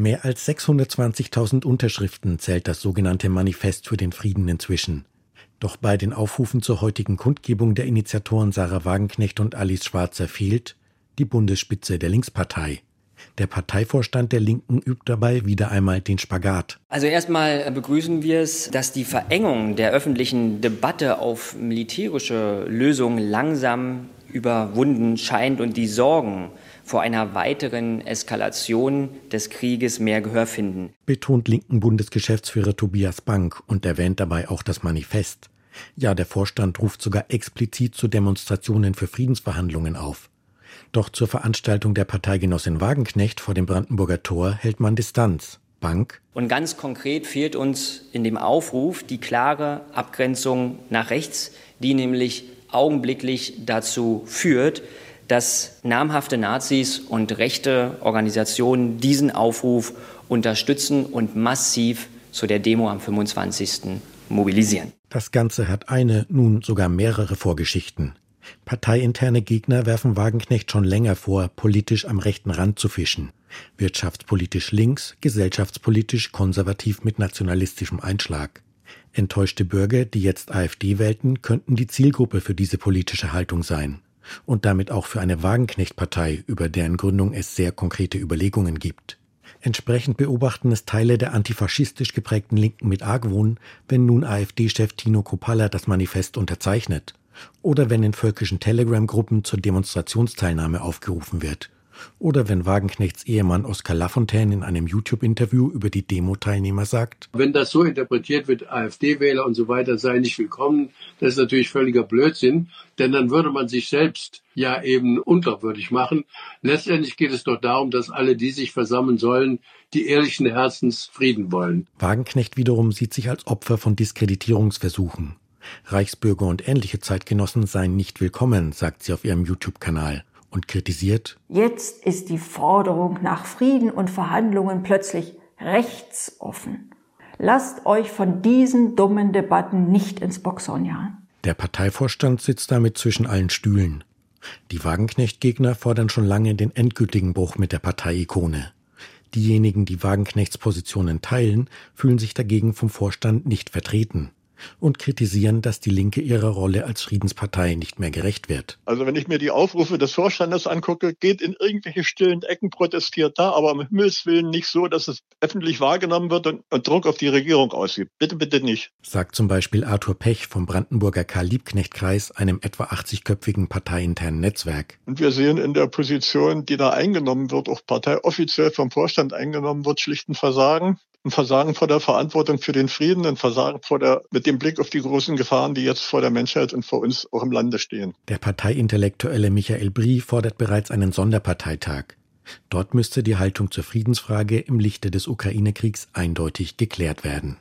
Mehr als 620.000 Unterschriften zählt das sogenannte Manifest für den Frieden inzwischen. Doch bei den Aufrufen zur heutigen Kundgebung der Initiatoren Sarah Wagenknecht und Alice Schwarzer fehlt die Bundesspitze der Linkspartei. Der Parteivorstand der Linken übt dabei wieder einmal den Spagat. Also erstmal begrüßen wir es, dass die Verengung der öffentlichen Debatte auf militärische Lösungen langsam überwunden scheint und die Sorgen vor einer weiteren Eskalation des Krieges mehr Gehör finden. Betont linken Bundesgeschäftsführer Tobias Bank und erwähnt dabei auch das Manifest. Ja, der Vorstand ruft sogar explizit zu Demonstrationen für Friedensverhandlungen auf. Doch zur Veranstaltung der Parteigenossin Wagenknecht vor dem Brandenburger Tor hält man Distanz. Bank. Und ganz konkret fehlt uns in dem Aufruf die klare Abgrenzung nach rechts, die nämlich augenblicklich dazu führt, dass namhafte Nazis und rechte Organisationen diesen Aufruf unterstützen und massiv zu der Demo am 25. mobilisieren. Das Ganze hat eine, nun sogar mehrere Vorgeschichten. Parteiinterne Gegner werfen Wagenknecht schon länger vor, politisch am rechten Rand zu fischen. Wirtschaftspolitisch links, gesellschaftspolitisch konservativ mit nationalistischem Einschlag. Enttäuschte Bürger, die jetzt AfD wählten, könnten die Zielgruppe für diese politische Haltung sein. Und damit auch für eine Wagenknecht-Partei, über deren Gründung es sehr konkrete Überlegungen gibt. Entsprechend beobachten es Teile der antifaschistisch geprägten Linken mit Argwohn, wenn nun AfD-Chef Tino Kropalla das Manifest unterzeichnet oder wenn in völkischen Telegram-Gruppen zur Demonstrationsteilnahme aufgerufen wird oder wenn Wagenknechts Ehemann Oskar Lafontaine in einem YouTube-Interview über die Demo-Teilnehmer sagt, wenn das so interpretiert wird, AfD-Wähler und so weiter seien nicht willkommen, das ist natürlich völliger Blödsinn, denn dann würde man sich selbst ja eben unglaubwürdig machen. Letztendlich geht es doch darum, dass alle, die sich versammeln sollen, die ehrlichen Herzens Frieden wollen. Wagenknecht wiederum sieht sich als Opfer von Diskreditierungsversuchen. Reichsbürger und ähnliche Zeitgenossen seien nicht willkommen, sagt sie auf ihrem YouTube-Kanal und kritisiert, Jetzt ist die Forderung nach Frieden und Verhandlungen plötzlich rechtsoffen. Lasst euch von diesen dummen Debatten nicht ins Boxhorn jagen. Der Parteivorstand sitzt damit zwischen allen Stühlen. Die Wagenknecht-Gegner fordern schon lange den endgültigen Bruch mit der Parteiikone. Diejenigen, die Wagenknechts Positionen teilen, fühlen sich dagegen vom Vorstand nicht vertreten und kritisieren, dass die Linke ihrer Rolle als Friedenspartei nicht mehr gerecht wird. Also wenn ich mir die Aufrufe des Vorstandes angucke, geht in irgendwelche stillen Ecken, protestiert da, aber um Himmels Willen nicht so, dass es öffentlich wahrgenommen wird und, und Druck auf die Regierung ausübt. Bitte, bitte nicht. Sagt zum Beispiel Arthur Pech vom Brandenburger Karl-Liebknecht-Kreis, einem etwa 80-köpfigen parteiinternen Netzwerk. Und wir sehen in der Position, die da eingenommen wird, auch parteioffiziell vom Vorstand eingenommen wird, schlichten Versagen ein Versagen vor der Verantwortung für den Frieden, ein Versagen vor der, mit dem Blick auf die großen Gefahren, die jetzt vor der Menschheit und vor uns auch im Lande stehen. Der Parteiintellektuelle Michael Brie fordert bereits einen Sonderparteitag. Dort müsste die Haltung zur Friedensfrage im Lichte des Ukraine-Kriegs eindeutig geklärt werden.